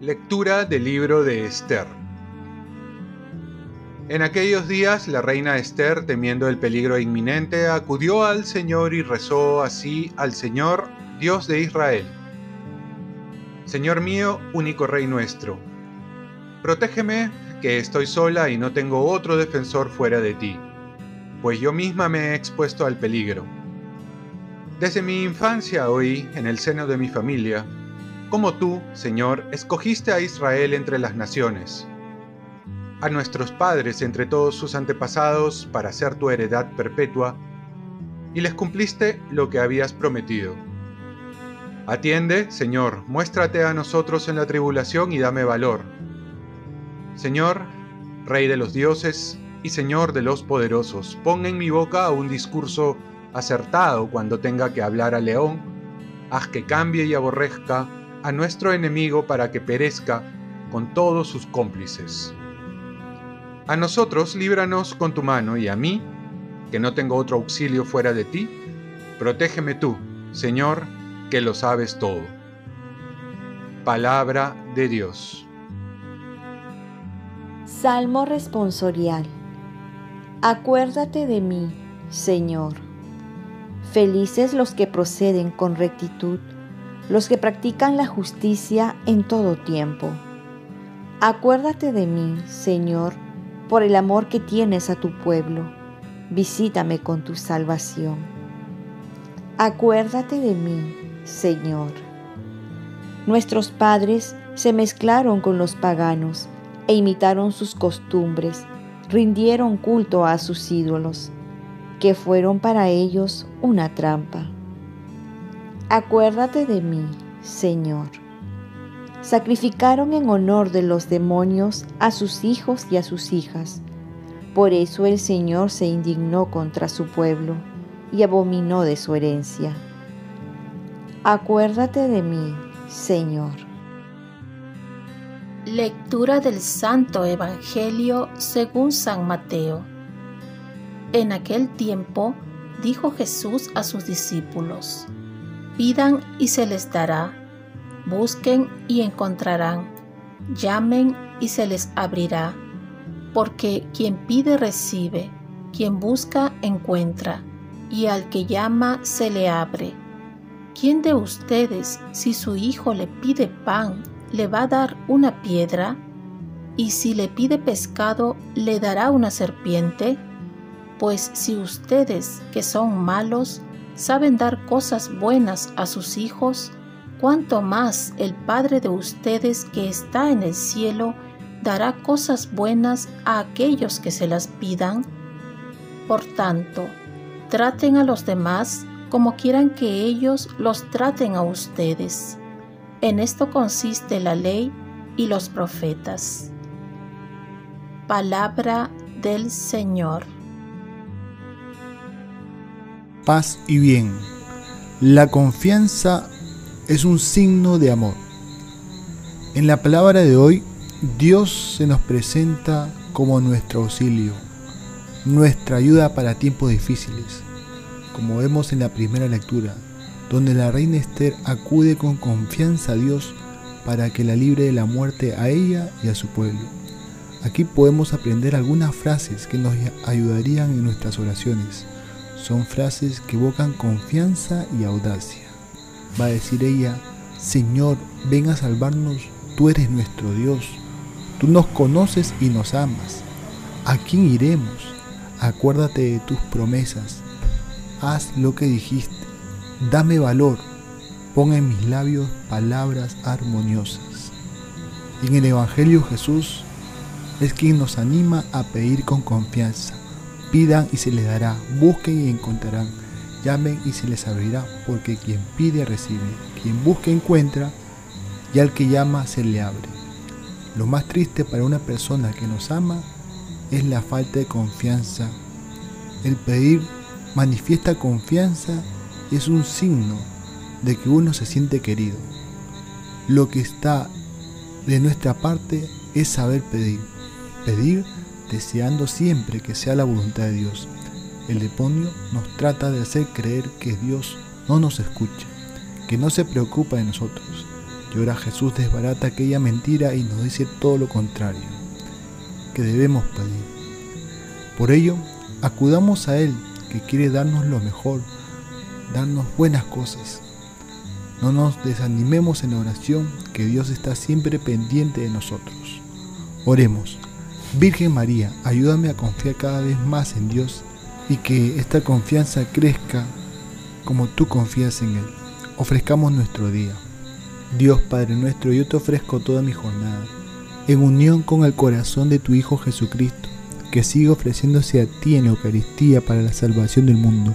Lectura del libro de Esther. En aquellos días la reina Esther, temiendo el peligro inminente, acudió al Señor y rezó así al Señor, Dios de Israel. Señor mío, único Rey nuestro, protégeme, que estoy sola y no tengo otro defensor fuera de ti, pues yo misma me he expuesto al peligro. Desde mi infancia oí, en el seno de mi familia, como tú, Señor, escogiste a Israel entre las naciones, a nuestros padres entre todos sus antepasados para ser tu heredad perpetua, y les cumpliste lo que habías prometido. Atiende, Señor, muéstrate a nosotros en la tribulación y dame valor. Señor, Rey de los dioses y Señor de los poderosos, pon en mi boca un discurso acertado cuando tenga que hablar al león, haz que cambie y aborrezca a nuestro enemigo para que perezca con todos sus cómplices. A nosotros líbranos con tu mano y a mí, que no tengo otro auxilio fuera de ti, protégeme tú, Señor, que lo sabes todo. Palabra de Dios. Salmo responsorial. Acuérdate de mí, Señor. Felices los que proceden con rectitud los que practican la justicia en todo tiempo. Acuérdate de mí, Señor, por el amor que tienes a tu pueblo. Visítame con tu salvación. Acuérdate de mí, Señor. Nuestros padres se mezclaron con los paganos e imitaron sus costumbres, rindieron culto a sus ídolos, que fueron para ellos una trampa. Acuérdate de mí, Señor. Sacrificaron en honor de los demonios a sus hijos y a sus hijas. Por eso el Señor se indignó contra su pueblo y abominó de su herencia. Acuérdate de mí, Señor. Lectura del Santo Evangelio según San Mateo. En aquel tiempo dijo Jesús a sus discípulos, Pidan y se les dará, busquen y encontrarán, llamen y se les abrirá, porque quien pide recibe, quien busca encuentra, y al que llama se le abre. ¿Quién de ustedes, si su hijo le pide pan, le va a dar una piedra? ¿Y si le pide pescado, le dará una serpiente? Pues si ustedes, que son malos, saben dar cosas buenas a sus hijos, cuanto más el Padre de ustedes que está en el cielo dará cosas buenas a aquellos que se las pidan. Por tanto, traten a los demás como quieran que ellos los traten a ustedes. En esto consiste la ley y los profetas. Palabra del Señor paz y bien. La confianza es un signo de amor. En la palabra de hoy, Dios se nos presenta como nuestro auxilio, nuestra ayuda para tiempos difíciles, como vemos en la primera lectura, donde la reina Esther acude con confianza a Dios para que la libre de la muerte a ella y a su pueblo. Aquí podemos aprender algunas frases que nos ayudarían en nuestras oraciones son frases que evocan confianza y audacia. Va a decir ella, Señor, ven a salvarnos, tú eres nuestro Dios, tú nos conoces y nos amas. ¿A quién iremos? Acuérdate de tus promesas, haz lo que dijiste, dame valor, pon en mis labios palabras armoniosas. Y en el Evangelio Jesús es quien nos anima a pedir con confianza Pidan y se les dará, busquen y encontrarán, llamen y se les abrirá, porque quien pide recibe, quien busca encuentra, y al que llama se le abre. Lo más triste para una persona que nos ama es la falta de confianza. El pedir manifiesta confianza es un signo de que uno se siente querido. Lo que está de nuestra parte es saber pedir. Pedir deseando siempre que sea la voluntad de Dios. El demonio nos trata de hacer creer que Dios no nos escucha, que no se preocupa de nosotros. Y ahora Jesús desbarata aquella mentira y nos dice todo lo contrario, que debemos pedir. Por ello, acudamos a Él, que quiere darnos lo mejor, darnos buenas cosas. No nos desanimemos en la oración, que Dios está siempre pendiente de nosotros. Oremos. Virgen María, ayúdame a confiar cada vez más en Dios y que esta confianza crezca como tú confías en Él. Ofrezcamos nuestro día. Dios Padre nuestro, yo te ofrezco toda mi jornada, en unión con el corazón de tu Hijo Jesucristo, que sigue ofreciéndose a ti en la Eucaristía para la salvación del mundo.